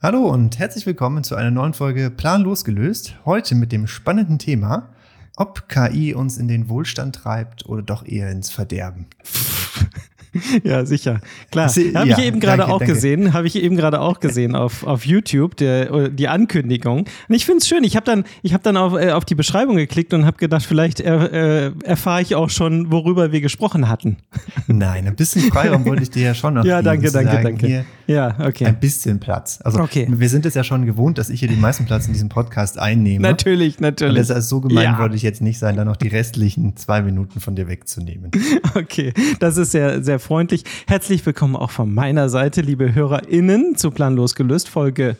Hallo und herzlich willkommen zu einer neuen Folge Plan losgelöst. Heute mit dem spannenden Thema, ob KI uns in den Wohlstand treibt oder doch eher ins Verderben. Ja, sicher. Klar. Habe ja, ich eben gerade auch danke. gesehen, habe ich eben gerade auch gesehen auf, auf YouTube, der, die Ankündigung. Und ich finde es schön. Ich habe dann, ich hab dann auf, äh, auf die Beschreibung geklickt und habe gedacht, vielleicht er, äh, erfahre ich auch schon, worüber wir gesprochen hatten. Nein, ein bisschen Freiraum wollte ich dir ja schon noch Ja, danke, danke, sagen, danke. Hier ja, okay. Ein bisschen Platz. Also okay. wir sind es ja schon gewohnt, dass ich hier den meisten Platz in diesem Podcast einnehme. Natürlich, natürlich. Und deshalb so gemein ja. wollte ich jetzt nicht sein, dann noch die restlichen zwei Minuten von dir wegzunehmen. Okay, das ist sehr, sehr freundlich. Herzlich willkommen auch von meiner Seite, liebe HörerInnen, zu Planlos gelöst, Folge.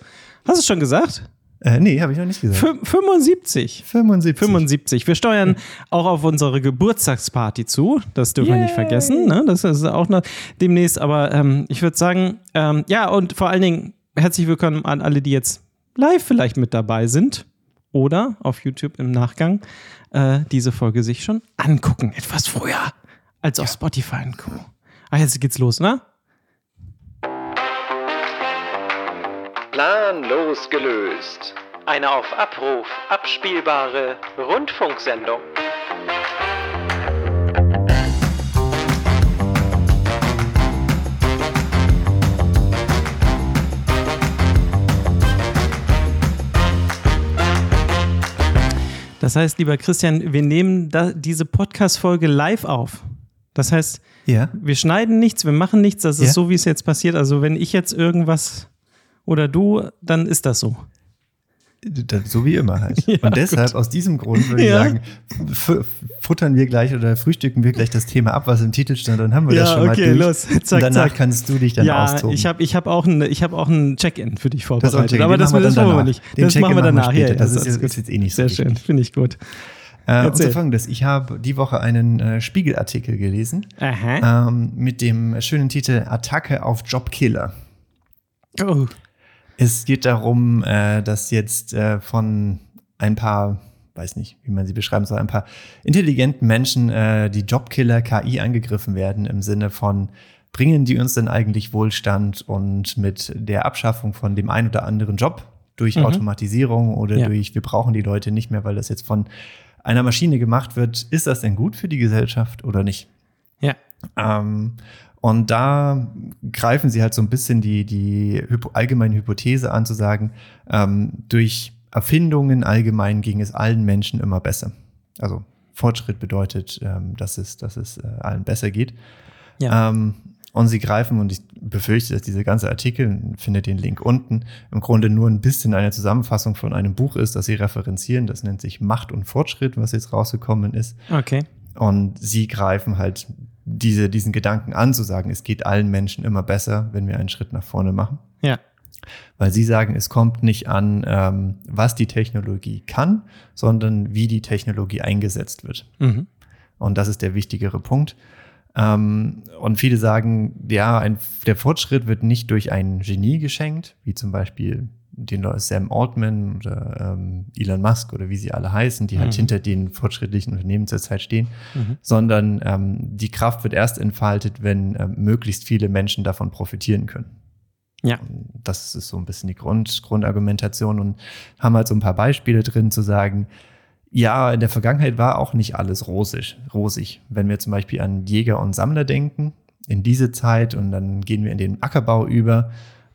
Hast du es schon gesagt? Äh, nee, habe ich noch nicht gesagt. 75. 75. 75. Wir steuern auch auf unsere Geburtstagsparty zu. Das dürfen Yay. wir nicht vergessen. Ne? Das ist auch noch demnächst. Aber ähm, ich würde sagen, ähm, ja, und vor allen Dingen herzlich willkommen an alle, die jetzt live vielleicht mit dabei sind oder auf YouTube im Nachgang äh, diese Folge sich schon angucken. Etwas früher als auf Spotify und Co. Ah, jetzt geht's los, ne? Planlos gelöst. Eine auf Abruf abspielbare Rundfunksendung. Das heißt, lieber Christian, wir nehmen da diese Podcast-Folge live auf. Das heißt, ja. wir schneiden nichts, wir machen nichts, das ist ja. so, wie es jetzt passiert. Also, wenn ich jetzt irgendwas oder du, dann ist das so. So wie immer halt. Ja, und deshalb, gut. aus diesem Grund würde ja. ich sagen, futtern wir gleich oder frühstücken wir gleich das Thema ab, was im Titel stand, dann haben wir ja, das schon okay, mal durch. Los. Zack, und danach zack. kannst du dich dann ja, austoben. Ich habe ich hab auch ein, hab ein Check-in für dich vorbereitet. Das aber das, das machen wir nicht. Den das machen wir danach. Ja, das, das ist, ist, jetzt eh nicht so Sehr schön, finde ich gut. Äh, und so folgendes, ich habe die Woche einen äh, Spiegelartikel gelesen ähm, mit dem schönen Titel Attacke auf Jobkiller. Oh. Es geht darum, äh, dass jetzt äh, von ein paar, weiß nicht, wie man sie beschreiben soll, ein paar intelligenten Menschen äh, die Jobkiller KI angegriffen werden im Sinne von, bringen die uns denn eigentlich Wohlstand und mit der Abschaffung von dem einen oder anderen Job durch mhm. Automatisierung oder ja. durch, wir brauchen die Leute nicht mehr, weil das jetzt von einer Maschine gemacht wird, ist das denn gut für die Gesellschaft oder nicht? Ja. Ähm, und da greifen sie halt so ein bisschen die, die allgemeine Hypothese an, zu sagen, ähm, durch Erfindungen allgemein ging es allen Menschen immer besser. Also Fortschritt bedeutet, ähm, dass es, dass es äh, allen besser geht. Ja. Ähm, und sie greifen, und ich befürchte, dass dieser ganze Artikel, findet den Link unten, im Grunde nur ein bisschen eine Zusammenfassung von einem Buch ist, das sie referenzieren. Das nennt sich Macht und Fortschritt, was jetzt rausgekommen ist. Okay. Und sie greifen halt diese, diesen Gedanken an, zu sagen, es geht allen Menschen immer besser, wenn wir einen Schritt nach vorne machen. Ja. Weil sie sagen, es kommt nicht an, ähm, was die Technologie kann, sondern wie die Technologie eingesetzt wird. Mhm. Und das ist der wichtigere Punkt. Ähm, und viele sagen, ja, ein, der Fortschritt wird nicht durch ein Genie geschenkt, wie zum Beispiel den Sam Altman oder ähm, Elon Musk oder wie sie alle heißen, die halt mhm. hinter den fortschrittlichen Unternehmen zurzeit stehen, mhm. sondern ähm, die Kraft wird erst entfaltet, wenn ähm, möglichst viele Menschen davon profitieren können. Ja. Das ist so ein bisschen die Grund, Grundargumentation und haben halt so ein paar Beispiele drin zu sagen, ja, in der Vergangenheit war auch nicht alles rosig, rosig. Wenn wir zum Beispiel an Jäger und Sammler denken, in diese Zeit und dann gehen wir in den Ackerbau über,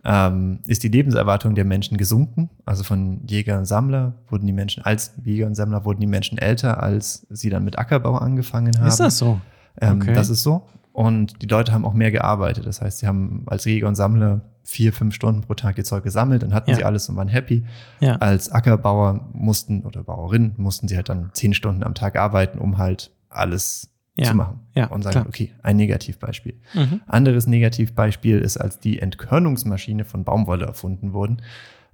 ähm, ist die Lebenserwartung der Menschen gesunken. Also von Jäger und Sammler wurden die Menschen, als Jäger und Sammler wurden die Menschen älter, als sie dann mit Ackerbau angefangen haben. Ist das so? Ähm, okay. Das ist so. Und die Leute haben auch mehr gearbeitet. Das heißt, sie haben als Jäger und Sammler vier, fünf Stunden pro Tag ihr Zeug gesammelt, dann hatten ja. sie alles und waren happy. Ja. Als Ackerbauer mussten oder Bauerin mussten sie halt dann zehn Stunden am Tag arbeiten, um halt alles ja. zu machen. Ja, und sagen, klar. okay, ein Negativbeispiel. Mhm. Anderes Negativbeispiel ist, als die Entkörnungsmaschine von Baumwolle erfunden wurden,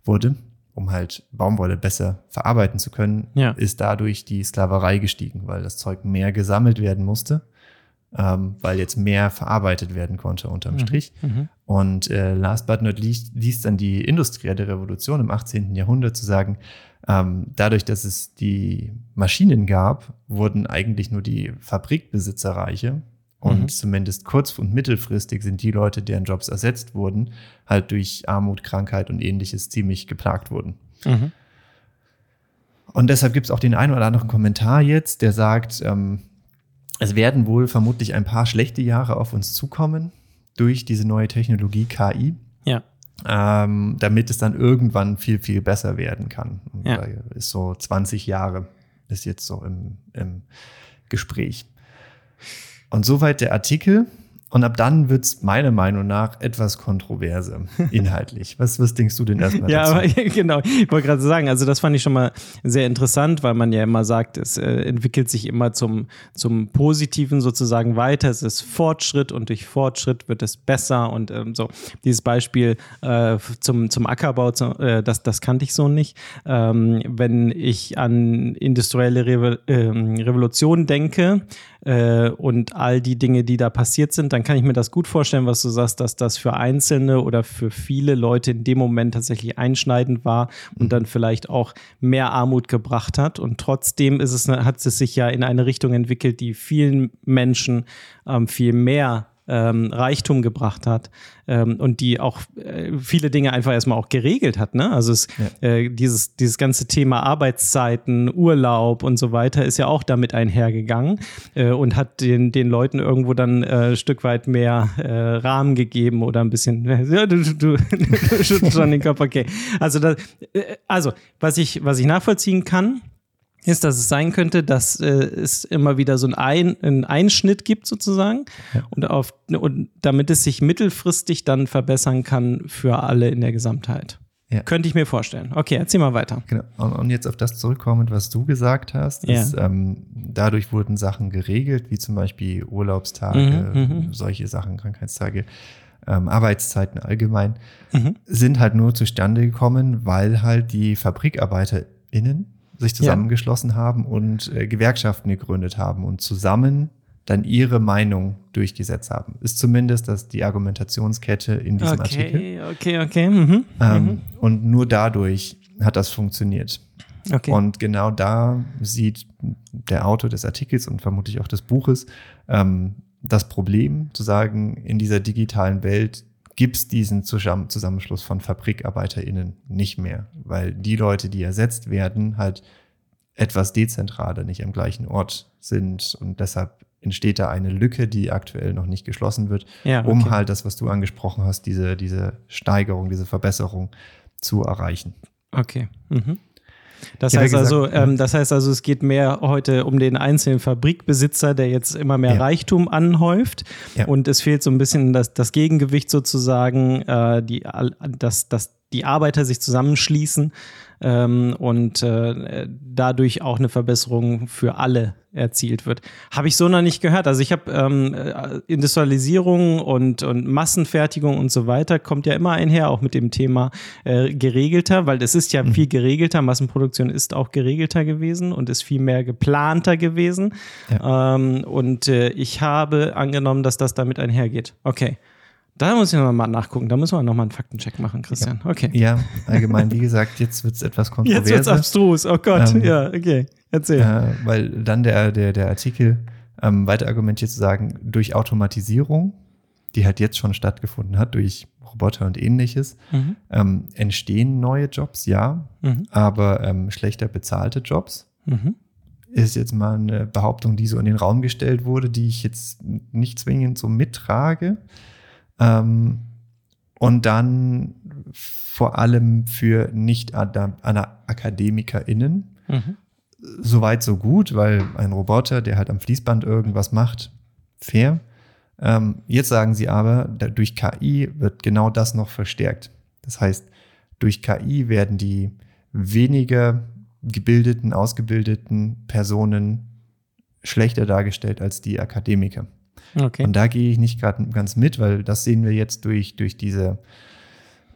wurde, um halt Baumwolle besser verarbeiten zu können, ja. ist dadurch die Sklaverei gestiegen, weil das Zeug mehr gesammelt werden musste, ähm, weil jetzt mehr verarbeitet werden konnte unterm mhm. Strich. Mhm. Und äh, last but not least, least dann die industrielle Revolution im 18. Jahrhundert zu sagen, ähm, dadurch, dass es die Maschinen gab, wurden eigentlich nur die Fabrikbesitzer reiche Und mhm. zumindest kurz- und mittelfristig sind die Leute, deren Jobs ersetzt wurden, halt durch Armut, Krankheit und ähnliches ziemlich geplagt wurden. Mhm. Und deshalb gibt es auch den einen oder anderen Kommentar jetzt, der sagt, ähm, es werden wohl vermutlich ein paar schlechte Jahre auf uns zukommen durch diese neue Technologie KI. Ja. Ähm, damit es dann irgendwann viel, viel besser werden kann. Und ja. Da ist so 20 Jahre ist jetzt so im, im Gespräch. Und soweit der Artikel. Und ab dann wird es meiner Meinung nach etwas kontroverser inhaltlich. was, was denkst du denn erstmal ja, dazu? Ja, genau. Ich wollte gerade sagen, also das fand ich schon mal sehr interessant, weil man ja immer sagt, es äh, entwickelt sich immer zum, zum Positiven sozusagen weiter. Es ist Fortschritt und durch Fortschritt wird es besser. Und ähm, so dieses Beispiel äh, zum, zum Ackerbau, zu, äh, das, das kannte ich so nicht. Ähm, wenn ich an industrielle Revo ähm, Revolution denke, äh, und all die Dinge, die da passiert sind, dann kann ich mir das gut vorstellen, was du sagst, dass das für Einzelne oder für viele Leute in dem Moment tatsächlich einschneidend war und mhm. dann vielleicht auch mehr Armut gebracht hat. Und trotzdem ist es, hat es sich ja in eine Richtung entwickelt, die vielen Menschen ähm, viel mehr ähm, Reichtum gebracht hat ähm, und die auch äh, viele Dinge einfach erstmal auch geregelt hat. Ne? Also es, ja. äh, dieses, dieses ganze Thema Arbeitszeiten, Urlaub und so weiter ist ja auch damit einhergegangen äh, und hat den, den Leuten irgendwo dann äh, ein Stück weit mehr äh, Rahmen gegeben oder ein bisschen, ja, du, du, du schüttelst schon den Kopf, okay. Also, das, äh, also was, ich, was ich nachvollziehen kann, ist, dass es sein könnte, dass äh, es immer wieder so einen, einen Einschnitt gibt sozusagen ja. und, auf, und damit es sich mittelfristig dann verbessern kann für alle in der Gesamtheit. Ja. Könnte ich mir vorstellen. Okay, erzähl mal weiter. Genau. Und jetzt auf das zurückkommend, was du gesagt hast. Ja. Ist, ähm, dadurch wurden Sachen geregelt, wie zum Beispiel Urlaubstage, mhm, mhm. solche Sachen, Krankheitstage, ähm, Arbeitszeiten allgemein, mhm. sind halt nur zustande gekommen, weil halt die FabrikarbeiterInnen sich zusammengeschlossen ja. haben und äh, Gewerkschaften gegründet haben und zusammen dann ihre Meinung durchgesetzt haben. Ist zumindest das die Argumentationskette in diesem okay, Artikel. Okay, okay, mhm. Ähm, mhm. Und nur dadurch hat das funktioniert. Okay. Und genau da sieht der Autor des Artikels und vermutlich auch des Buches ähm, das Problem, zu sagen, in dieser digitalen Welt gibt es diesen Zusammenschluss von FabrikarbeiterInnen nicht mehr, weil die Leute, die ersetzt werden, halt etwas dezentraler, nicht am gleichen Ort sind und deshalb entsteht da eine Lücke, die aktuell noch nicht geschlossen wird, ja, okay. um halt das, was du angesprochen hast, diese, diese Steigerung, diese Verbesserung zu erreichen. Okay. Mhm. Das heißt gesagt, also, ähm, das heißt also, es geht mehr heute um den einzelnen Fabrikbesitzer, der jetzt immer mehr ja. Reichtum anhäuft. Ja. Und es fehlt so ein bisschen das, das Gegengewicht sozusagen, äh, die, dass, dass die Arbeiter sich zusammenschließen ähm, und äh, dadurch auch eine Verbesserung für alle erzielt wird. Habe ich so noch nicht gehört. Also ich habe ähm, äh, Industrialisierung und, und Massenfertigung und so weiter kommt ja immer einher, auch mit dem Thema äh, geregelter, weil es ist ja mhm. viel geregelter. Massenproduktion ist auch geregelter gewesen und ist viel mehr geplanter gewesen. Ja. Ähm, und äh, ich habe angenommen, dass das damit einhergeht. Okay. Da muss ich nochmal nachgucken. Da müssen wir nochmal einen Faktencheck machen, Christian. Okay. Ja, allgemein, wie gesagt, jetzt wird es etwas kontroverser. Jetzt wird es abstrus. Oh Gott. Ähm, ja, okay. Erzähl. Äh, weil dann der, der, der Artikel ähm, weiter argumentiert zu sagen, durch Automatisierung, die halt jetzt schon stattgefunden hat, durch Roboter und ähnliches, mhm. ähm, entstehen neue Jobs, ja, mhm. aber ähm, schlechter bezahlte Jobs. Mhm. Ist jetzt mal eine Behauptung, die so in den Raum gestellt wurde, die ich jetzt nicht zwingend so mittrage. Ähm, und dann vor allem für Nicht-AkademikerInnen. Mhm. Soweit, so gut, weil ein Roboter, der halt am Fließband irgendwas macht, fair. Ähm, jetzt sagen sie aber, durch KI wird genau das noch verstärkt. Das heißt, durch KI werden die weniger gebildeten, ausgebildeten Personen schlechter dargestellt als die Akademiker. Okay. Und da gehe ich nicht gerade ganz mit, weil das sehen wir jetzt durch, durch diese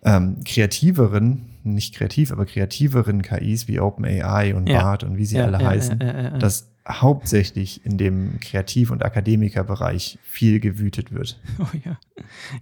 ähm, kreativeren, nicht kreativ, aber kreativeren KIs wie OpenAI und ja. BART und wie sie ja, alle ja, heißen, dass hauptsächlich in dem Kreativ- und Akademikerbereich viel gewütet wird. Oh ja.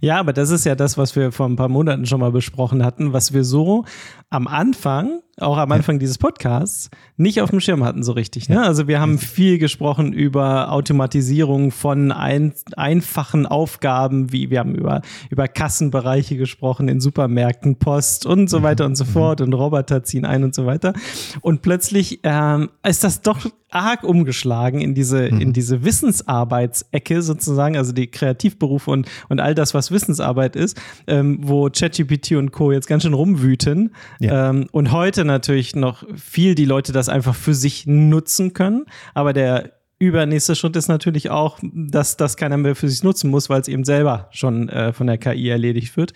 Ja, aber das ist ja das, was wir vor ein paar Monaten schon mal besprochen hatten, was wir so am Anfang auch am Anfang dieses Podcasts, nicht auf dem Schirm hatten so richtig. Ne? Also wir haben viel gesprochen über Automatisierung von ein, einfachen Aufgaben, wie wir haben über, über Kassenbereiche gesprochen in Supermärkten, Post und so weiter und so fort und Roboter ziehen ein und so weiter. Und plötzlich ähm, ist das doch arg umgeschlagen in diese, mhm. in diese Wissensarbeitsecke sozusagen, also die Kreativberufe und, und all das, was Wissensarbeit ist, ähm, wo ChatGPT und Co. jetzt ganz schön rumwüten. Ja. Ähm, und heute natürlich noch viel die Leute das einfach für sich nutzen können. Aber der übernächste Schritt ist natürlich auch, dass das keiner mehr für sich nutzen muss, weil es eben selber schon äh, von der KI erledigt wird.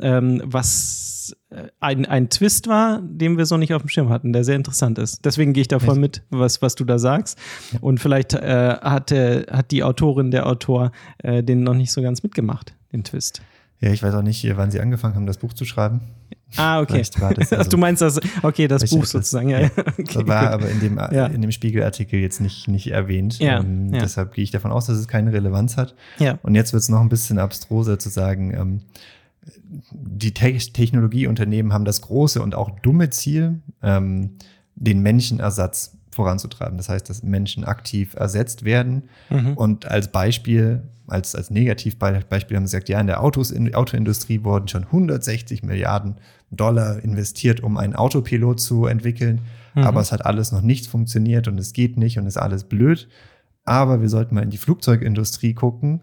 Ähm, was äh, ein, ein Twist war, den wir so nicht auf dem Schirm hatten, der sehr interessant ist. Deswegen gehe ich da voll mit, was, was du da sagst. Und vielleicht äh, hat, der, hat die Autorin, der Autor äh, den noch nicht so ganz mitgemacht, den Twist. Ja, ich weiß auch nicht, wann sie angefangen haben, das Buch zu schreiben. Ah, okay. Also, du meinst das, okay, das Buch sozusagen, ja. ja. Okay, das war aber in dem, ja. in dem Spiegelartikel jetzt nicht, nicht erwähnt. Ja. Ähm, ja. Deshalb gehe ich davon aus, dass es keine Relevanz hat. Ja. Und jetzt wird es noch ein bisschen abstruser zu sagen, ähm, die Te Technologieunternehmen haben das große und auch dumme Ziel, ähm, den Menschenersatz voranzutreiben. Das heißt, dass Menschen aktiv ersetzt werden. Mhm. Und als Beispiel als, als Negativbeispiel haben sie gesagt, ja, in der Autos, in, Autoindustrie wurden schon 160 Milliarden Dollar investiert, um einen Autopilot zu entwickeln. Mhm. Aber es hat alles noch nicht funktioniert und es geht nicht und ist alles blöd. Aber wir sollten mal in die Flugzeugindustrie gucken,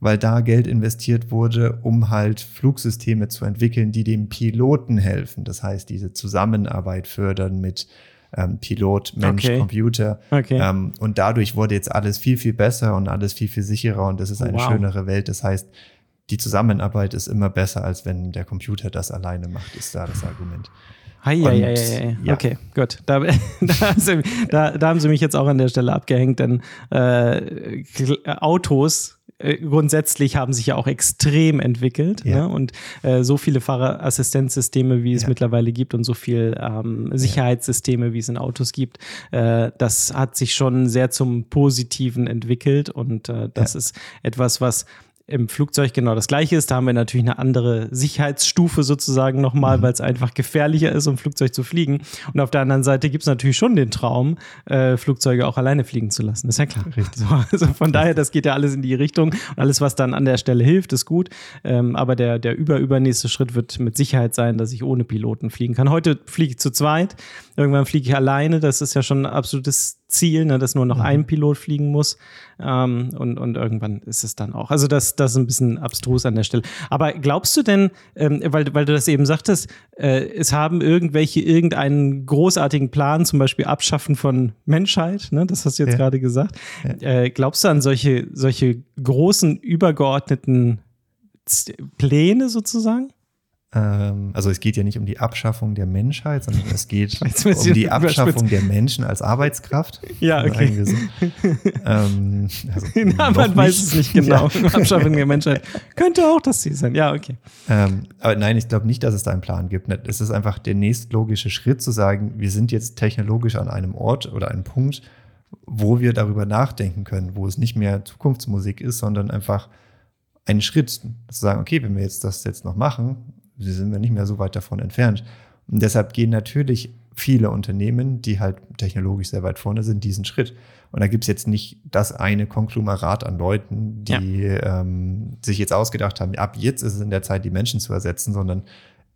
weil da Geld investiert wurde, um halt Flugsysteme zu entwickeln, die dem Piloten helfen. Das heißt, diese Zusammenarbeit fördern mit ähm, Pilot, Mensch, okay. Computer. Okay. Ähm, und dadurch wurde jetzt alles viel, viel besser und alles viel, viel sicherer und es ist eine wow. schönere Welt. Das heißt, die Zusammenarbeit ist immer besser, als wenn der Computer das alleine macht, ist da das Argument. Hi, und, ja, ja, ja. Okay, gut. Da, da, sie, da, da, haben sie mich jetzt auch an der Stelle abgehängt, denn äh, Autos äh, grundsätzlich haben sich ja auch extrem entwickelt. Ja. Ne? Und äh, so viele Fahrerassistenzsysteme, wie es ja. mittlerweile gibt und so viel ähm, Sicherheitssysteme, wie es in Autos gibt, äh, das hat sich schon sehr zum Positiven entwickelt. Und äh, das ist etwas, was im Flugzeug genau das gleiche ist. Da haben wir natürlich eine andere Sicherheitsstufe sozusagen nochmal, mhm. weil es einfach gefährlicher ist, um Flugzeug zu fliegen. Und auf der anderen Seite gibt es natürlich schon den Traum, äh, Flugzeuge auch alleine fliegen zu lassen. ist ja klar. So, also von daher, das geht ja alles in die Richtung. Und alles, was dann an der Stelle hilft, ist gut. Ähm, aber der, der überübernächste Schritt wird mit Sicherheit sein, dass ich ohne Piloten fliegen kann. Heute fliege ich zu zweit. Irgendwann fliege ich alleine. Das ist ja schon ein absolutes Ziel, ne, dass nur noch mhm. ein Pilot fliegen muss. Ähm, und, und irgendwann ist es dann auch. Also das, das ist ein bisschen abstrus an der Stelle. Aber glaubst du denn, ähm, weil, weil du das eben sagtest, äh, es haben irgendwelche irgendeinen großartigen Plan, zum Beispiel Abschaffen von Menschheit, ne, das hast du jetzt ja. gerade gesagt. Ja. Äh, glaubst du an solche, solche großen, übergeordneten Pläne sozusagen? Ähm, also es geht ja nicht um die Abschaffung der Menschheit, sondern es geht um die Abschaffung der Menschen als Arbeitskraft. Ja, okay. So. ähm, also Na, man nicht. weiß es nicht genau. Ja. Abschaffung der Menschheit könnte auch das Ziel sein. Ja, okay. Ähm, aber nein, ich glaube nicht, dass es da einen Plan gibt. Es ist einfach der nächstlogische Schritt zu sagen, wir sind jetzt technologisch an einem Ort oder einem Punkt, wo wir darüber nachdenken können, wo es nicht mehr Zukunftsmusik ist, sondern einfach ein Schritt, zu sagen, okay, wenn wir jetzt das jetzt noch machen, sie sind wir nicht mehr so weit davon entfernt. Und deshalb gehen natürlich viele Unternehmen, die halt technologisch sehr weit vorne sind, diesen Schritt. Und da gibt es jetzt nicht das eine Konglomerat an Leuten, die ja. ähm, sich jetzt ausgedacht haben, ab jetzt ist es in der Zeit, die Menschen zu ersetzen, sondern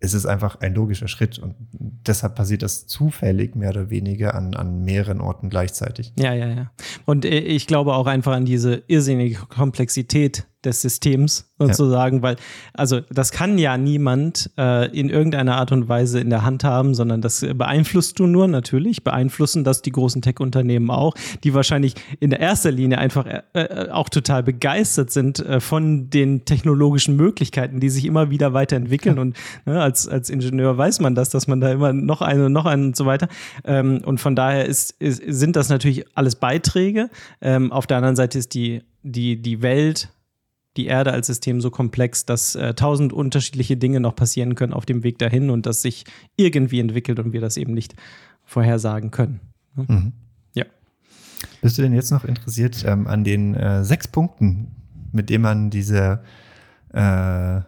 es ist einfach ein logischer Schritt. Und deshalb passiert das zufällig mehr oder weniger an, an mehreren Orten gleichzeitig. Ja, ja, ja. Und äh, ich glaube auch einfach an diese irrsinnige Komplexität des Systems sozusagen, ja. weil, also das kann ja niemand äh, in irgendeiner Art und Weise in der Hand haben, sondern das beeinflusst du nur natürlich, beeinflussen das die großen Tech-Unternehmen auch, die wahrscheinlich in der erster Linie einfach äh, äh, auch total begeistert sind äh, von den technologischen Möglichkeiten, die sich immer wieder weiterentwickeln ja. und ne, als, als Ingenieur weiß man das, dass man da immer noch eine und noch einen und so weiter ähm, und von daher ist, ist, sind das natürlich alles Beiträge. Ähm, auf der anderen Seite ist die, die, die Welt die Erde als System so komplex, dass äh, tausend unterschiedliche Dinge noch passieren können auf dem Weg dahin und das sich irgendwie entwickelt und wir das eben nicht vorhersagen können. Ne? Mhm. Ja. Bist du denn jetzt noch interessiert ähm, an den äh, sechs Punkten, mit denen man diese äh,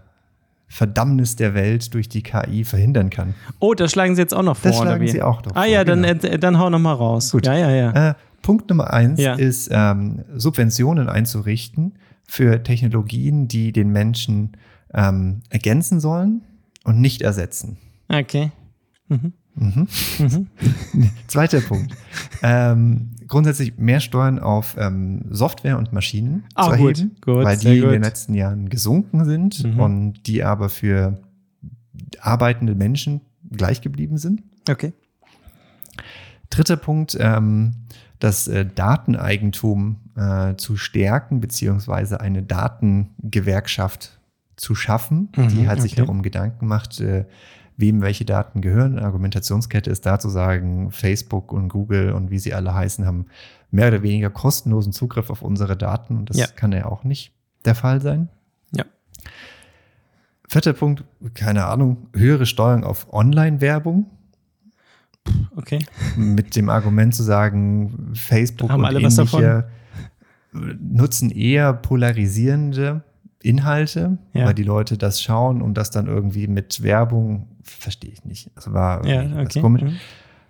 Verdammnis der Welt durch die KI verhindern kann. Oh, das schlagen Sie jetzt auch noch vor, das schlagen Sie auch noch Ah vor, ja, dann, genau. äh, dann hau noch mal raus. Gut. Ja, ja, ja. Äh, Punkt Nummer eins ja. ist, ähm, Subventionen einzurichten für Technologien, die den Menschen ähm, ergänzen sollen und nicht ersetzen. Okay. Mhm. Mhm. Mhm. Zweiter Punkt. Ähm, grundsätzlich mehr Steuern auf ähm, Software und Maschinen ah, zu erheben, gut, gut, weil die in den letzten Jahren gesunken sind mhm. und die aber für arbeitende Menschen gleich geblieben sind. Okay. Dritter Punkt, ähm, das äh, Dateneigentum äh, zu stärken, beziehungsweise eine Datengewerkschaft zu schaffen, mhm, die okay. sich darum Gedanken macht, äh, wem welche Daten gehören. Eine Argumentationskette ist da zu sagen, Facebook und Google und wie sie alle heißen, haben mehr oder weniger kostenlosen Zugriff auf unsere Daten. Und das ja. kann ja auch nicht der Fall sein. Ja. Vierter Punkt, keine Ahnung, höhere Steuerung auf Online-Werbung. Okay. Mit dem Argument zu sagen, Facebook haben und ähnliche nutzen eher polarisierende Inhalte, ja. weil die Leute das schauen und das dann irgendwie mit Werbung, verstehe ich nicht. Das war ja, okay. komisch. Mhm.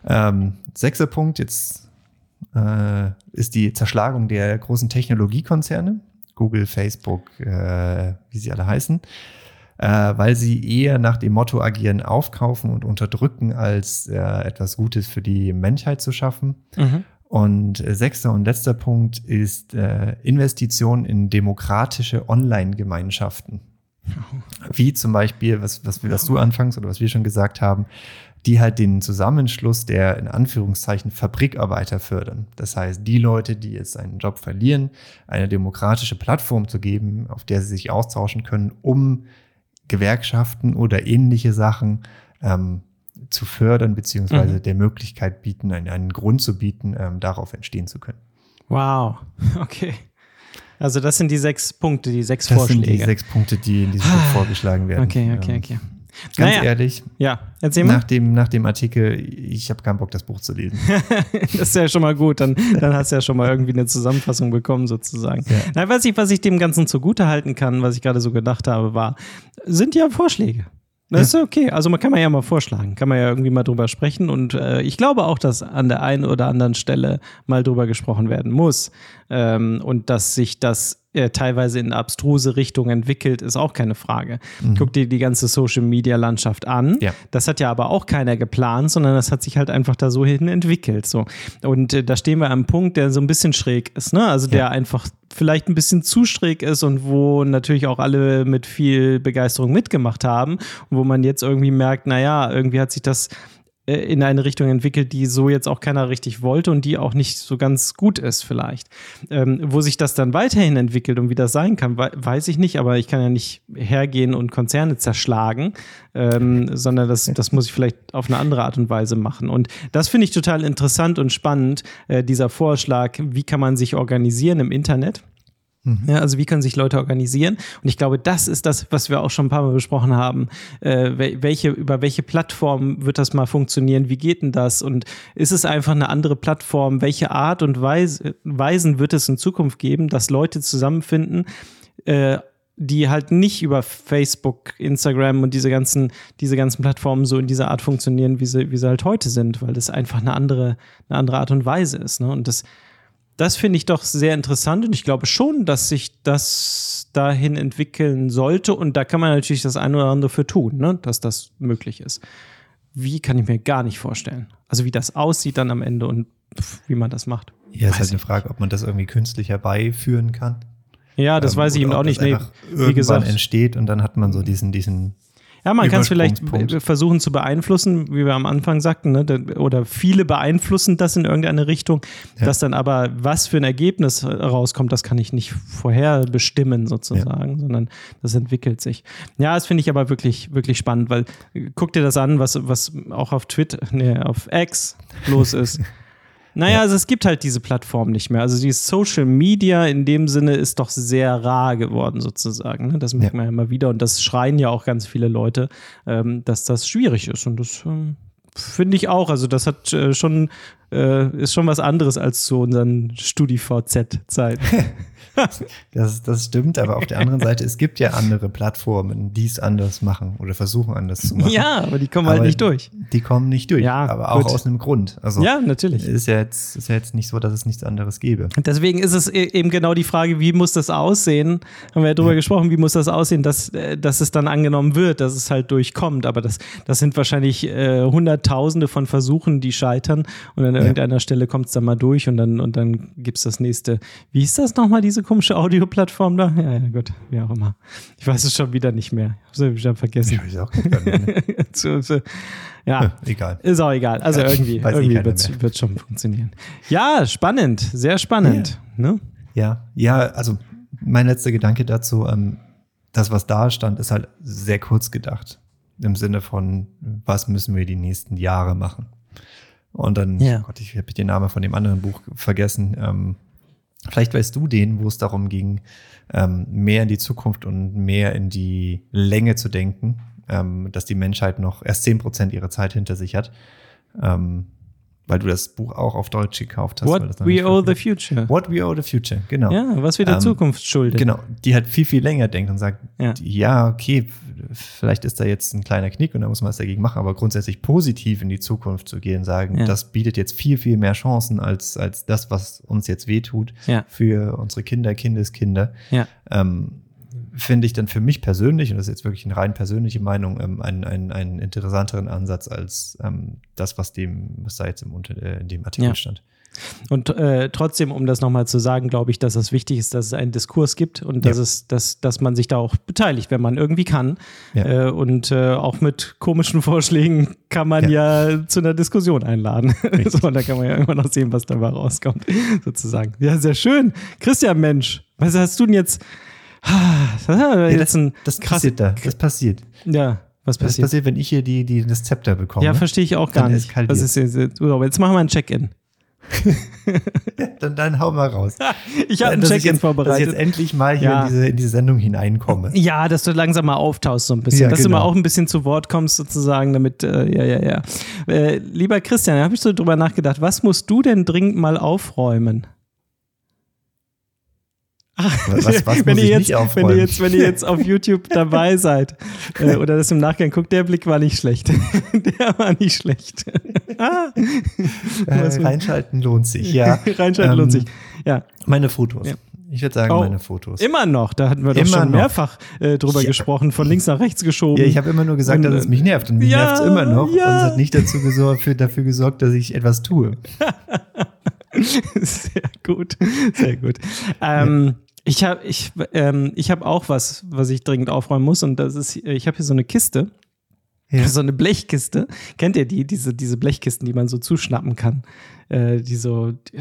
Ähm, sechster Punkt, jetzt äh, ist die Zerschlagung der großen Technologiekonzerne, Google, Facebook, äh, wie sie alle heißen, äh, weil sie eher nach dem Motto agieren, aufkaufen und unterdrücken, als äh, etwas Gutes für die Menschheit zu schaffen. Mhm. Und äh, sechster und letzter Punkt ist äh, Investition in demokratische Online-Gemeinschaften. Wie zum Beispiel, was, was, was du anfangs oder was wir schon gesagt haben, die halt den Zusammenschluss der in Anführungszeichen Fabrikarbeiter fördern. Das heißt, die Leute, die jetzt einen Job verlieren, eine demokratische Plattform zu geben, auf der sie sich austauschen können, um Gewerkschaften oder ähnliche Sachen ähm, zu fördern, beziehungsweise mhm. der Möglichkeit bieten, einen, einen Grund zu bieten, ähm, darauf entstehen zu können. Wow, okay. Also das sind die sechs Punkte, die sechs das Vorschläge. Das sind die sechs Punkte, die in diesem Buch ah, vorgeschlagen werden. Okay, okay, okay. Ganz naja. ehrlich. Ja, erzähl mal. Nach dem, nach dem Artikel, ich habe keinen Bock, das Buch zu lesen. das ist ja schon mal gut. Dann, dann hast du ja schon mal irgendwie eine Zusammenfassung bekommen, sozusagen. Ja. Na, was ich, was ich dem Ganzen zugute halten kann, was ich gerade so gedacht habe, war, sind ja Vorschläge. Das ja. ist okay. Also man kann man ja mal vorschlagen, kann man ja irgendwie mal drüber sprechen. Und äh, ich glaube auch, dass an der einen oder anderen Stelle mal drüber gesprochen werden muss. Ähm, und dass sich das äh, teilweise in abstruse Richtung entwickelt, ist auch keine Frage. Mhm. Guck dir die ganze Social Media Landschaft an. Ja. Das hat ja aber auch keiner geplant, sondern das hat sich halt einfach da so hin entwickelt. So. Und äh, da stehen wir am Punkt, der so ein bisschen schräg ist, ne? Also der ja. einfach vielleicht ein bisschen zu schräg ist und wo natürlich auch alle mit viel Begeisterung mitgemacht haben und wo man jetzt irgendwie merkt, naja, irgendwie hat sich das in eine Richtung entwickelt, die so jetzt auch keiner richtig wollte und die auch nicht so ganz gut ist vielleicht. Ähm, wo sich das dann weiterhin entwickelt und wie das sein kann, weiß ich nicht, aber ich kann ja nicht hergehen und Konzerne zerschlagen, ähm, sondern das, das muss ich vielleicht auf eine andere Art und Weise machen. Und das finde ich total interessant und spannend, äh, dieser Vorschlag, wie kann man sich organisieren im Internet. Mhm. Ja, also wie können sich Leute organisieren? Und ich glaube, das ist das, was wir auch schon ein paar Mal besprochen haben. Äh, welche, über welche Plattform wird das mal funktionieren? Wie geht denn das? Und ist es einfach eine andere Plattform? Welche Art und Weise, Weisen wird es in Zukunft geben, dass Leute zusammenfinden, äh, die halt nicht über Facebook, Instagram und diese ganzen, diese ganzen Plattformen so in dieser Art funktionieren, wie sie, wie sie halt heute sind, weil das einfach eine andere, eine andere Art und Weise ist. Ne? Und das das finde ich doch sehr interessant und ich glaube schon, dass sich das dahin entwickeln sollte und da kann man natürlich das eine oder andere für tun, ne? dass das möglich ist. Wie kann ich mir gar nicht vorstellen. Also wie das aussieht dann am Ende und wie man das macht. Ja, ist halt eine Frage, ob man das irgendwie künstlich herbeiführen kann. Ja, das ähm, weiß ich eben auch nicht. Nee, wie gesagt, entsteht und dann hat man so diesen, diesen ja, man kann es vielleicht versuchen zu beeinflussen, wie wir am Anfang sagten, ne? oder viele beeinflussen das in irgendeine Richtung. Ja. Dass dann aber, was für ein Ergebnis rauskommt, das kann ich nicht vorher bestimmen, sozusagen, ja. sondern das entwickelt sich. Ja, das finde ich aber wirklich, wirklich spannend, weil guck dir das an, was, was auch auf Twitter, nee, auf X los ist. Naja, ja. also es gibt halt diese Plattform nicht mehr. Also die Social Media in dem Sinne ist doch sehr rar geworden sozusagen. Ne? Das merkt ja. man ja immer wieder und das schreien ja auch ganz viele Leute, ähm, dass das schwierig ist und das ähm, Finde ich auch. Also das hat äh, schon, äh, ist schon was anderes als zu unseren StudiVZ-Zeiten. das, das stimmt, aber auf der anderen Seite, es gibt ja andere Plattformen, die es anders machen oder versuchen anders zu machen. Ja, aber die kommen halt aber halt nicht durch. Die kommen nicht durch, ja, aber auch gut. aus einem Grund. Also ja, natürlich. Ist ja, jetzt, ist ja jetzt nicht so, dass es nichts anderes gäbe. Deswegen ist es e-, eben genau die Frage, wie muss das aussehen? Haben wir ja drüber ja. gesprochen, wie muss das aussehen, dass, äh, dass es dann angenommen wird, dass es halt durchkommt. Aber das, das sind wahrscheinlich äh, Hunderttausende von Versuchen, die scheitern und an irgendeiner Stelle kommt es dann mal durch und dann, und dann gibt es das nächste. Wie ist das nochmal, diese komische Audioplattform da? Ja, ja, gut, wie auch immer. Ich weiß es schon wieder nicht mehr. Ich habe es wieder vergessen. Ich auch nicht ja, ja, egal. Ist auch egal. Also ja, irgendwie, irgendwie wird es schon funktionieren. Ja, spannend, sehr spannend. Ja. Ne? ja, ja, also mein letzter Gedanke dazu, ähm, das, was da stand, ist halt sehr kurz gedacht. Im Sinne von, was müssen wir die nächsten Jahre machen? Und dann, ja. oh Gott, ich habe den Namen von dem anderen Buch vergessen. Ähm, Vielleicht weißt du den, wo es darum ging, ähm, mehr in die Zukunft und mehr in die Länge zu denken, ähm, dass die Menschheit noch erst zehn Prozent ihrer Zeit hinter sich hat. Ähm, weil du das Buch auch auf Deutsch gekauft hast. What We Owe the Future. What We Owe the Future, genau. Ja, was wir der ähm, Zukunft schulden. Genau, die halt viel, viel länger denkt und sagt, ja. ja, okay, vielleicht ist da jetzt ein kleiner Knick und da muss man was dagegen machen, aber grundsätzlich positiv in die Zukunft zu gehen, sagen, ja. das bietet jetzt viel, viel mehr Chancen als, als das, was uns jetzt wehtut ja. für unsere Kinder, Kindeskinder. Ja. Ähm, finde ich dann für mich persönlich, und das ist jetzt wirklich eine rein persönliche Meinung, ähm, einen, einen, einen interessanteren Ansatz als ähm, das, was dem, was da jetzt im, äh, in dem Artikel ja. stand. Und äh, trotzdem, um das nochmal zu sagen, glaube ich, dass es wichtig ist, dass es einen Diskurs gibt und dass, ja. es, dass, dass man sich da auch beteiligt, wenn man irgendwie kann. Ja. Äh, und äh, auch mit komischen Vorschlägen kann man ja, ja zu einer Diskussion einladen. so, und da kann man ja immer noch sehen, was dabei rauskommt, sozusagen. Ja, sehr schön. Christian, Mensch, was hast du denn jetzt? Ja, das, das passiert da. Das passiert. Ja. Was passiert? Das passiert, wenn ich hier die, die, das Zepter bekomme. Ja, verstehe ich auch gar nicht. Was ist jetzt, jetzt machen wir ein Check-in. ja, dann, dann hau mal raus. ich habe ein Check-in vorbereitet. Dass ich jetzt endlich mal hier ja. in, diese, in diese Sendung hineinkomme. Ja, dass du langsam mal auftauchst so ein bisschen. Ja, dass genau. du mal auch ein bisschen zu Wort kommst sozusagen, damit, äh, ja, ja, ja. Äh, lieber Christian, da habe ich so drüber nachgedacht, was musst du denn dringend mal aufräumen? Was, was wenn, ihr jetzt, wenn, ihr jetzt, wenn ihr jetzt auf YouTube dabei seid äh, oder das im Nachgang guckt, der Blick war nicht schlecht. der war nicht schlecht. ah. äh, reinschalten lohnt sich, ja. reinschalten ähm, lohnt sich, ja. Meine Fotos. Ja. Ich würde sagen, oh, meine Fotos. Immer noch, da hatten wir doch immer schon mehrfach äh, drüber ja. gesprochen, von links nach rechts geschoben. Ja, ich habe immer nur gesagt, und, dass es mich nervt und mich ja, nervt es immer noch. Ja. Und es hat nicht dazu gesorgt, für, dafür gesorgt, dass ich etwas tue. sehr gut, sehr gut. Ähm, ich habe ich, ähm, ich hab auch was, was ich dringend aufräumen muss. Und das ist, ich habe hier so eine Kiste. Ja. So eine Blechkiste. Kennt ihr die? Diese, diese Blechkisten, die man so zuschnappen kann. Äh, die so, die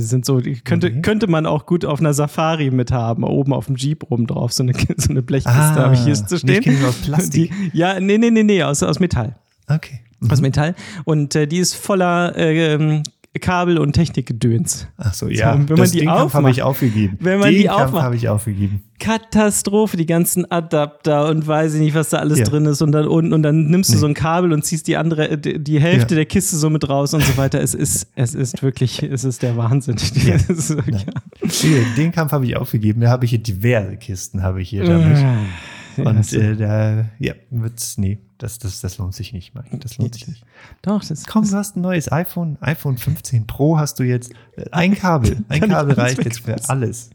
sind so, die könnte, okay. könnte man auch gut auf einer Safari mit haben, oben auf dem Jeep oben drauf. So eine, so eine Blechkiste ah, habe ich hier zu stehen. Die aus Plastik. Die, ja, nee, nee, nee, nee, aus, aus Metall. Okay. Mhm. Aus Metall. Und äh, die ist voller äh, Kabel und Technikgedöns. Ach so, ja. So, wenn das man die Kampf habe ich aufgegeben. Wenn man Den die aufmacht, habe ich aufgegeben. Katastrophe, die ganzen Adapter und weiß ich nicht, was da alles ja. drin ist und dann unten und dann nimmst du nee. so ein Kabel und ziehst die andere äh, die Hälfte ja. der Kiste so mit raus und so weiter. Es ist es ist wirklich es ist der Wahnsinn. Ja. Ist, den Kampf habe ich aufgegeben. Da habe ich hier diverse Kisten habe ich hier damit. Und äh, da ja, wird's nee. Das, das, das lohnt sich nicht, Mike. Das lohnt sich nicht. Doch, das Komm, du hast ein neues iPhone, iPhone 15 Pro hast du jetzt. Ein Kabel. Ein Kabel reicht jetzt für alles.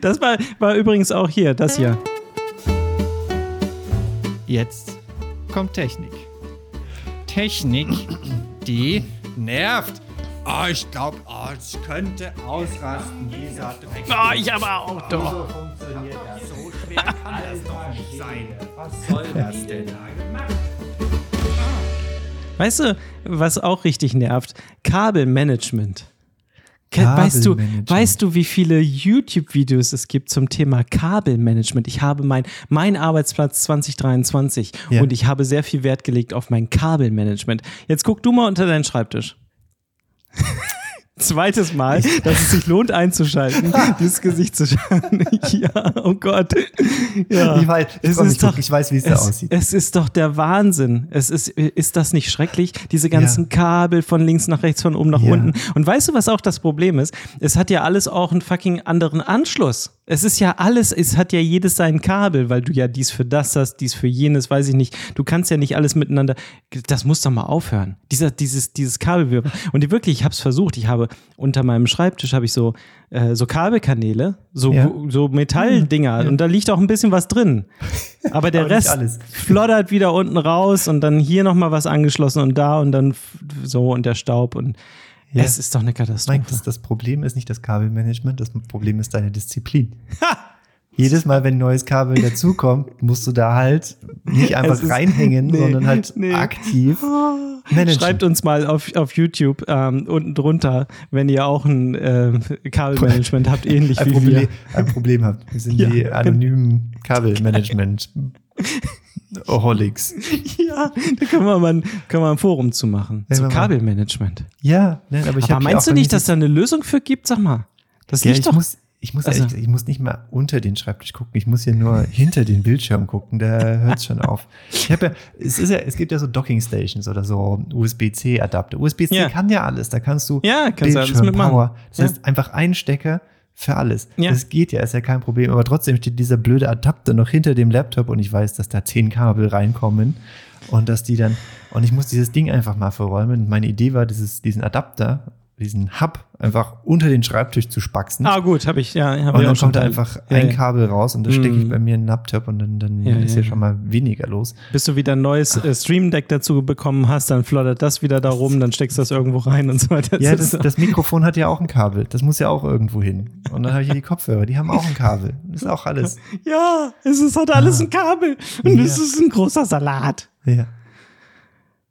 Das war, war übrigens auch hier, das hier. Jetzt kommt Technik. Technik, die nervt. Oh, ich glaube, oh, es könnte ausrasten, dieser Dreck. Oh, ich aber auch doch. So funktioniert das. Schwer kann das doch nicht sein. Was soll das denn? Weißt du, was auch richtig nervt? Kabelmanagement. Weißt du, weißt du, wie viele YouTube-Videos es gibt zum Thema Kabelmanagement? Ich habe mein, mein Arbeitsplatz 2023 ja. und ich habe sehr viel Wert gelegt auf mein Kabelmanagement. Jetzt guck du mal unter deinen Schreibtisch. Zweites Mal, dass es sich lohnt einzuschalten, dieses Gesicht zu schauen. ja, oh Gott. Ja. Ich weiß, es ist doch, ich weiß wie es, da aussieht. Es ist doch der Wahnsinn. Es ist, ist das nicht schrecklich? Diese ganzen ja. Kabel von links nach rechts, von oben nach ja. unten. Und weißt du, was auch das Problem ist? Es hat ja alles auch einen fucking anderen Anschluss. Es ist ja alles, es hat ja jedes sein Kabel, weil du ja dies für das hast, dies für jenes, weiß ich nicht. Du kannst ja nicht alles miteinander. Das muss doch mal aufhören. Dieser, dieses, dieses Kabelwirbel. Und wirklich, ich habe es versucht. Ich habe unter meinem Schreibtisch habe ich so, äh, so Kabelkanäle, so, ja. so Metalldinger. Ja. Und da liegt auch ein bisschen was drin. Aber der Aber Rest floddert wieder unten raus und dann hier nochmal was angeschlossen und da und dann so und der Staub und ja. Es ist doch eine Katastrophe. Mike, das, das Problem ist nicht das Kabelmanagement, das Problem ist deine Disziplin. Ha! Jedes Mal, wenn ein neues Kabel dazukommt, musst du da halt nicht einfach ist, reinhängen, nee, sondern halt nee. aktiv managen. Schreibt uns mal auf, auf YouTube ähm, unten drunter, wenn ihr auch ein äh, Kabelmanagement habt, ähnlich ein wie Problem, wir. Ein Problem habt. Wir sind ja, die anonymen Kabelmanagement. Oholics. Ja, da können wir mal, können wir ein Forum zu machen. Ja, zu Kabelmanagement. Ja, nein, aber ich Aber meinst du nicht, dass da eine Lösung für gibt? Sag mal. Das ja, liegt ich doch. Muss, ich muss, also, ehrlich, ich muss nicht mal unter den Schreibtisch gucken, ich muss hier nur hinter den Bildschirm gucken, da hört es schon auf. Ich habe ja, es ist ja, es gibt ja so Docking Stations oder so USB-C-Adapter. USB-C ja. kann ja alles, da kannst du ja, kannst Bildschirm, alles mitmachen. Power. Das ja. heißt, einfach ein Stecker für alles. Ja. Das geht ja, ist ja kein Problem. Aber trotzdem steht dieser blöde Adapter noch hinter dem Laptop und ich weiß, dass da zehn Kabel reinkommen und dass die dann, und ich muss dieses Ding einfach mal verräumen. Meine Idee war, dieses, diesen Adapter diesen Hub einfach unter den Schreibtisch zu spaxen. Ah, gut, habe ich, ja. Hab und dann kommt da einfach ja, ein Kabel raus und das stecke ich mm. bei mir in den Laptop und dann, dann ja, ist ja, schon mal weniger los. Bis du wieder ein neues äh, Stream Deck dazu bekommen hast, dann flottert das wieder da rum, dann steckst du das irgendwo rein und so weiter. Ja, das, das, Mikrofon hat ja auch ein Kabel. Das muss ja auch irgendwo hin. Und dann habe ich hier die Kopfhörer, die haben auch ein Kabel. Das ist auch alles. Ja, es ist, hat alles ah. ein Kabel. Und es ist ein großer Salat. Ja.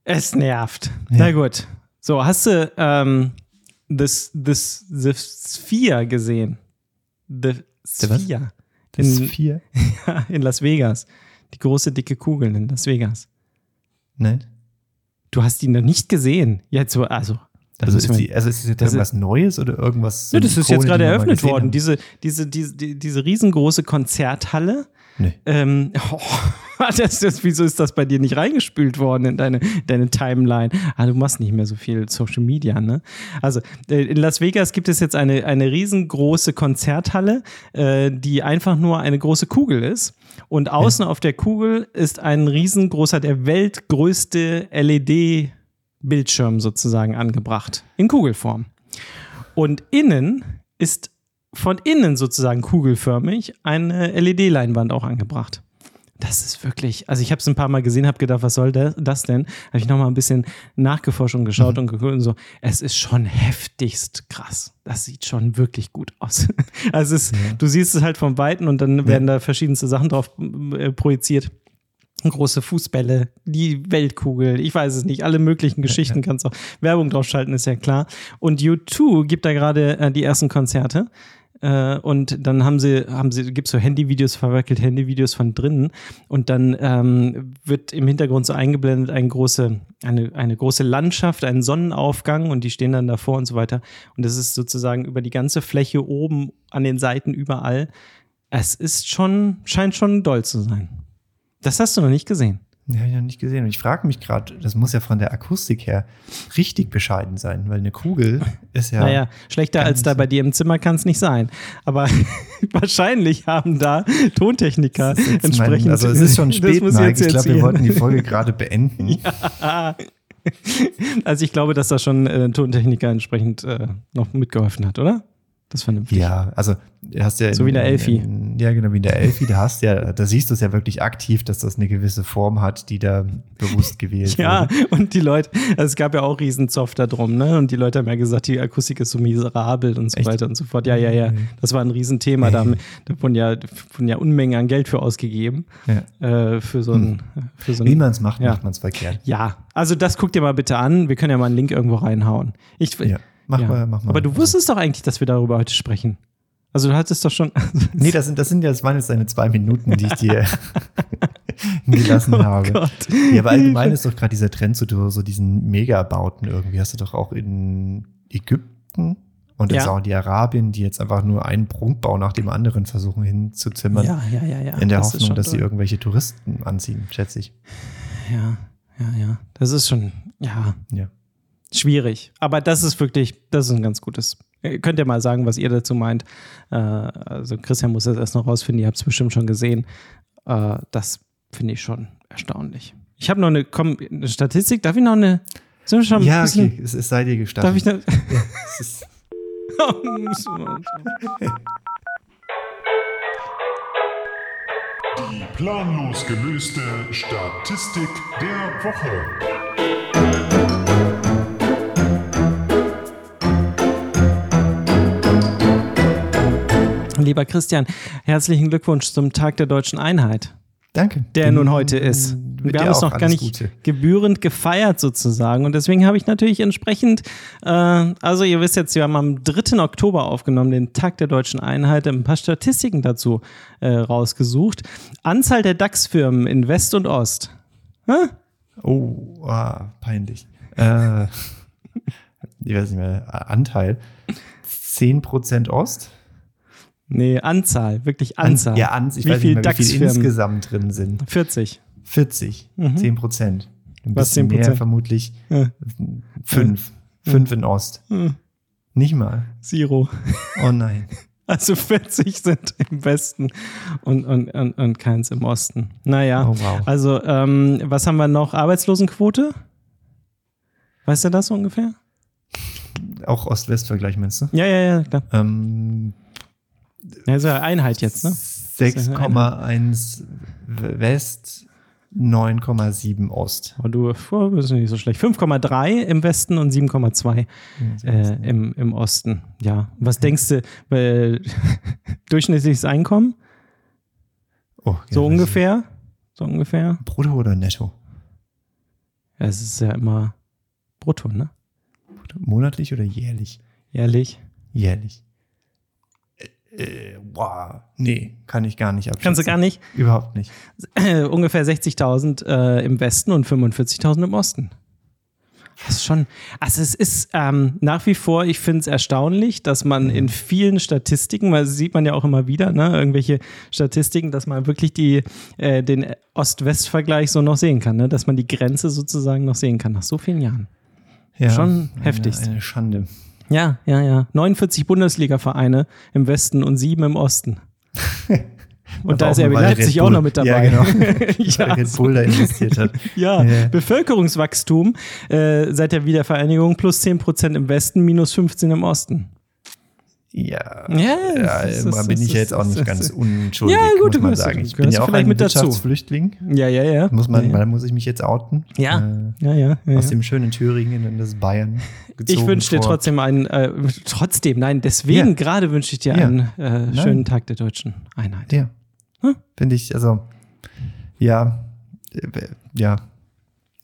Es nervt. Na gut. So, hast du, ähm, das, das, The Sphere gesehen. The Sphere. The Sphere? Ja, in Las Vegas. Die große, dicke Kugel in Las Vegas. Nein. Du hast ihn noch nicht gesehen. Jetzt so, also. Also ist, die, also ist es jetzt irgendwas Neues oder irgendwas? Ja, das ist jetzt gerade eröffnet worden. Diese, diese, diese, diese riesengroße Konzerthalle Nee. Ähm, oh, das, das, wieso ist das bei dir nicht reingespült worden in deine, deine Timeline? Ah, du machst nicht mehr so viel Social Media, ne? Also, äh, in Las Vegas gibt es jetzt eine, eine riesengroße Konzerthalle, äh, die einfach nur eine große Kugel ist. Und außen ja. auf der Kugel ist ein riesengroßer, der weltgrößte LED-Bildschirm sozusagen angebracht. In Kugelform. Und innen ist von innen sozusagen kugelförmig eine LED-Leinwand auch angebracht. Das ist wirklich, also ich habe es ein paar Mal gesehen, habe gedacht, was soll das denn? Habe ich nochmal ein bisschen nachgeforscht und geschaut mhm. und geguckt und so. Es ist schon heftigst krass. Das sieht schon wirklich gut aus. Also es, ja. du siehst es halt von Weitem und dann werden ja. da verschiedenste Sachen drauf äh, projiziert große Fußbälle, die Weltkugel, ich weiß es nicht, alle möglichen Geschichten kannst du auch Werbung draufschalten, ist ja klar. Und U2 gibt da gerade äh, die ersten Konzerte. Äh, und dann haben sie, haben sie, gibt es so Handyvideos, verwackelt Handyvideos von drinnen und dann ähm, wird im Hintergrund so eingeblendet eine große, eine, eine große Landschaft, ein Sonnenaufgang und die stehen dann davor und so weiter. Und das ist sozusagen über die ganze Fläche oben an den Seiten überall. Es ist schon, scheint schon doll zu sein. Das hast du noch nicht gesehen. Ja, habe ich noch nicht gesehen. Und ich frage mich gerade, das muss ja von der Akustik her richtig bescheiden sein, weil eine Kugel ist ja. Naja, schlechter als da bei dir im Zimmer kann es nicht sein. Aber wahrscheinlich haben da Tontechniker entsprechend. Mein, also es ist schon spät, Mike. Ich glaube, wir wollten die Folge gerade beenden. Ja. Also ich glaube, dass da schon äh, Tontechniker entsprechend äh, noch mitgeholfen hat, oder? Das ist vernünftig. Ja, also hast ja. So in, wie der Elfi. In, ja, genau, wie in der Elfi. Da hast ja, da siehst du es ja wirklich aktiv, dass das eine gewisse Form hat, die da bewusst gewählt ja, wurde. Ja, und die Leute, also es gab ja auch Riesenzoff da drum, ne? Und die Leute haben ja gesagt, die Akustik ist so miserabel und so Echt? weiter und so fort. Ja, ja, ja. Das war ein Riesenthema. Da, da wurden ja, wurden ja Unmengen an Geld für ausgegeben. Ja. Äh, für so ein. Hm. Für so ein wie man es macht, ja. macht man es verkehrt. Ja, also das guck dir mal bitte an. Wir können ja mal einen Link irgendwo reinhauen. Ich, ja. Mach ja. mal, mach mal. Aber du wusstest doch eigentlich, dass wir darüber heute sprechen. Also du hattest doch schon. nee, das sind, das sind ja, das waren jetzt deine zwei Minuten, die ich dir gelassen oh habe. Gott. Ja, aber allgemein ist doch gerade dieser Trend zu so diesen Megabauten irgendwie. Hast du doch auch in Ägypten und in ja. Saudi-Arabien, die jetzt einfach nur einen Prunkbau nach dem anderen versuchen hinzuzimmern. Ja, ja, ja, ja. In der das Hoffnung, dass sie irgendwelche Touristen anziehen, schätze ich. Ja, ja, ja. Das ist schon, ja. Ja. Schwierig. Aber das ist wirklich, das ist ein ganz gutes. Könnt ihr mal sagen, was ihr dazu meint? Äh, also, Christian muss das erst noch rausfinden, ihr habt es bestimmt schon gesehen. Äh, das finde ich schon erstaunlich. Ich habe noch eine, komm, eine Statistik. Darf ich noch eine? Sind wir schon ja, okay, es, es sei dir gestattet. Darf ich eine? Ja, Die planlos gelöste Statistik der Woche. Lieber Christian, herzlichen Glückwunsch zum Tag der deutschen Einheit. Danke. Der nun heute ist. Wir haben es noch gar nicht Gute. gebührend gefeiert sozusagen. Und deswegen habe ich natürlich entsprechend, äh, also ihr wisst jetzt, wir haben am 3. Oktober aufgenommen, den Tag der deutschen Einheit, ein paar Statistiken dazu äh, rausgesucht. Anzahl der DAX-Firmen in West und Ost. Hä? Oh, ah, peinlich. Äh, ich weiß nicht mehr, Anteil. 10% Ost? Nee, Anzahl, wirklich Anzahl. An, ja, an, ich wie weiß viel nicht mehr, wie viel insgesamt drin sind. 40. 40, mhm. 10 Prozent. Ein Was bisschen 10%? mehr vermutlich. Ja. Fünf. Ja. Fünf in Ost. Ja. Nicht mal. Zero. Oh nein. Also 40 sind im Westen und, und, und, und keins im Osten. Naja, oh, wow. also ähm, was haben wir noch? Arbeitslosenquote? Weißt du das ungefähr? Auch Ost-West-Vergleich meinst du? Ja, ja, ja, klar. Ähm, ja, ist ja Einheit jetzt, ne? 6,1 West, 9,7 Ost. Aber du oh, bist nicht so schlecht. 5,3 im Westen und 7,2 äh, im, im Osten. Ja. Was denkst du, weil durchschnittliches Einkommen? Oh, so ungefähr? So ungefähr? Brutto oder netto? Ja, es ist ja immer brutto, ne? Monatlich oder jährlich? Jährlich. Jährlich. Äh, boah, nee, kann ich gar nicht abschätzen. Kannst du gar nicht? Überhaupt nicht. ungefähr 60.000 äh, im Westen und 45.000 im Osten. Das ist schon, also es ist ähm, nach wie vor, ich finde es erstaunlich, dass man in vielen Statistiken, weil sieht man ja auch immer wieder, ne, irgendwelche Statistiken, dass man wirklich die, äh, den Ost-West-Vergleich so noch sehen kann, ne, dass man die Grenze sozusagen noch sehen kann nach so vielen Jahren. Ja, schon heftig. Eine Schande. Ja, ja, ja. 49 Bundesliga-Vereine im Westen und sieben im Osten. Und da ist RB Leipzig auch noch mit dabei. Ja, genau. ja, Red Bull da investiert hat. ja, ja. Bevölkerungswachstum äh, seit der Wiedervereinigung plus 10% im Westen, minus 15 im Osten. Ja, ja, ja ist, da bin ich ja jetzt auch nicht ganz unschuldig, ja, gut, muss man sagen. Ich bin ja auch ein Wirtschaftsflüchtling. Ja, ja, ja. Muss man, ja. muss ich mich jetzt outen. Ja, äh, ja, ja, ja, Aus dem schönen Thüringen in das Bayern gezogen. Ich wünsche dir trotzdem einen, äh, trotzdem, nein, deswegen ja. gerade wünsche ich dir einen äh, schönen Tag der deutschen Einheit. Ja. Hm? Finde ich, also, ja, äh, ja.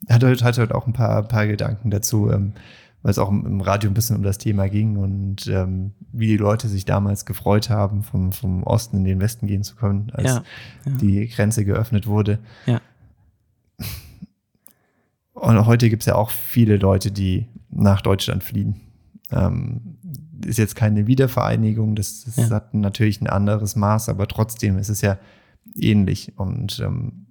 Hat heute, hat heute auch ein paar, paar Gedanken dazu. Ähm, weil es auch im Radio ein bisschen um das Thema ging und ähm, wie die Leute sich damals gefreut haben, vom, vom Osten in den Westen gehen zu können, als ja, ja. die Grenze geöffnet wurde. Ja. Und heute gibt es ja auch viele Leute, die nach Deutschland fliehen. Ähm, ist jetzt keine Wiedervereinigung, das, das ja. hat natürlich ein anderes Maß, aber trotzdem ist es ja ähnlich. Und ähm,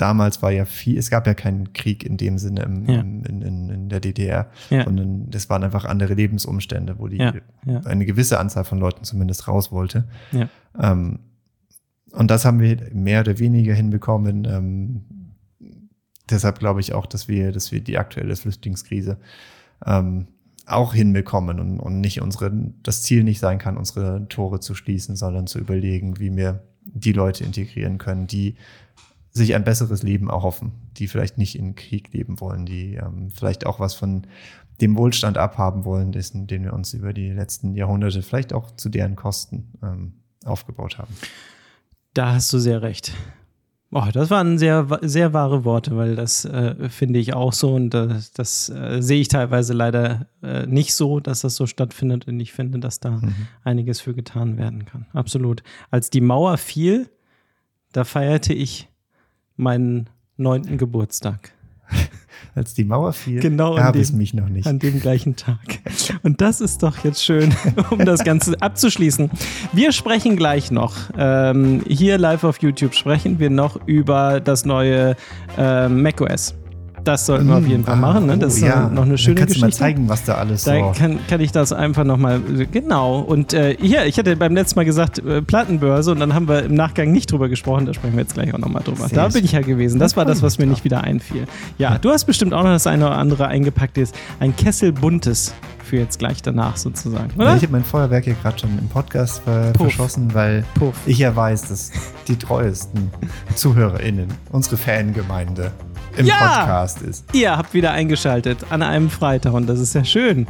damals war ja viel, es gab ja keinen Krieg in dem Sinne im, ja. in, in, in, der DDR, ja. sondern das waren einfach andere Lebensumstände, wo die ja. eine gewisse Anzahl von Leuten zumindest raus wollte. Ähm, und das haben wir mehr oder weniger hinbekommen. Ähm, deshalb glaube ich auch, dass wir, dass wir die aktuelle Flüchtlingskrise ähm, auch hinbekommen und, und nicht unsere, das Ziel nicht sein kann, unsere Tore zu schließen, sondern zu überlegen, wie wir die Leute integrieren können, die sich ein besseres Leben erhoffen, die vielleicht nicht in Krieg leben wollen, die ähm, vielleicht auch was von dem Wohlstand abhaben wollen, dessen, den wir uns über die letzten Jahrhunderte vielleicht auch zu deren Kosten ähm, aufgebaut haben. Da hast du sehr recht. Oh, das waren sehr, sehr wahre Worte, weil das äh, finde ich auch so und das, das äh, sehe ich teilweise leider äh, nicht so, dass das so stattfindet und ich finde, dass da mhm. einiges für getan werden kann. Absolut. Als die Mauer fiel, da feierte ich meinen neunten Geburtstag. Als die Mauer fiel, genau gab dem, es mich noch nicht. An dem gleichen Tag. Und das ist doch jetzt schön, um das Ganze abzuschließen. Wir sprechen gleich noch. Ähm, hier live auf YouTube sprechen wir noch über das neue äh, macOS. Das sollten wir auf jeden Fall machen. Ne? Das ist ja. noch eine schöne kannst Geschichte. Kannst du mal zeigen, was da alles da so. Kann, kann ich das einfach nochmal. Genau. Und äh, hier, ich hatte beim letzten Mal gesagt, äh, Plattenbörse und dann haben wir im Nachgang nicht drüber gesprochen. Da sprechen wir jetzt gleich auch nochmal drüber. Sehr da bin ich ja gewesen. Das war das, was mir nicht wieder einfiel. Ja, du hast bestimmt auch noch das eine oder andere eingepackt. Ist ein Kessel buntes für jetzt gleich danach sozusagen. Oder? Ja, ich habe mein Feuerwerk hier gerade schon im Podcast äh, verschossen, weil Puff. ich ja weiß, dass die treuesten ZuhörerInnen, unsere Fangemeinde, im ja, Podcast ist. Ihr habt wieder eingeschaltet an einem Freitag und das ist ja schön.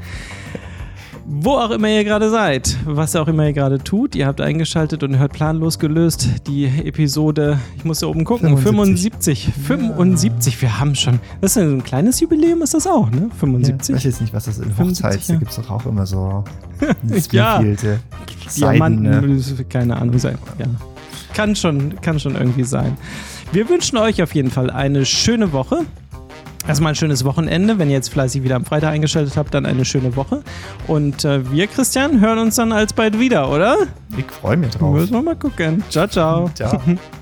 Wo auch immer ihr gerade seid, was auch immer ihr gerade tut, ihr habt eingeschaltet und hört planlos gelöst die Episode, ich muss da oben gucken, 75. 75, 75 wir haben schon, das ist ein kleines Jubiläum, ist das auch, ne? 75. Ja, ich weiß jetzt nicht, was das ist. Hochzeit, ja. da gibt es doch auch immer so ja. Diamanten, ne? keine Ahnung, sein. Ja. Kann schon, kann schon irgendwie sein. Wir wünschen euch auf jeden Fall eine schöne Woche. Erstmal ein schönes Wochenende. Wenn ihr jetzt fleißig wieder am Freitag eingeschaltet habt, dann eine schöne Woche. Und äh, wir, Christian, hören uns dann alsbald wieder, oder? Ich freue mich drauf. Müssen wir mal gucken. Ciao, ciao. Ciao.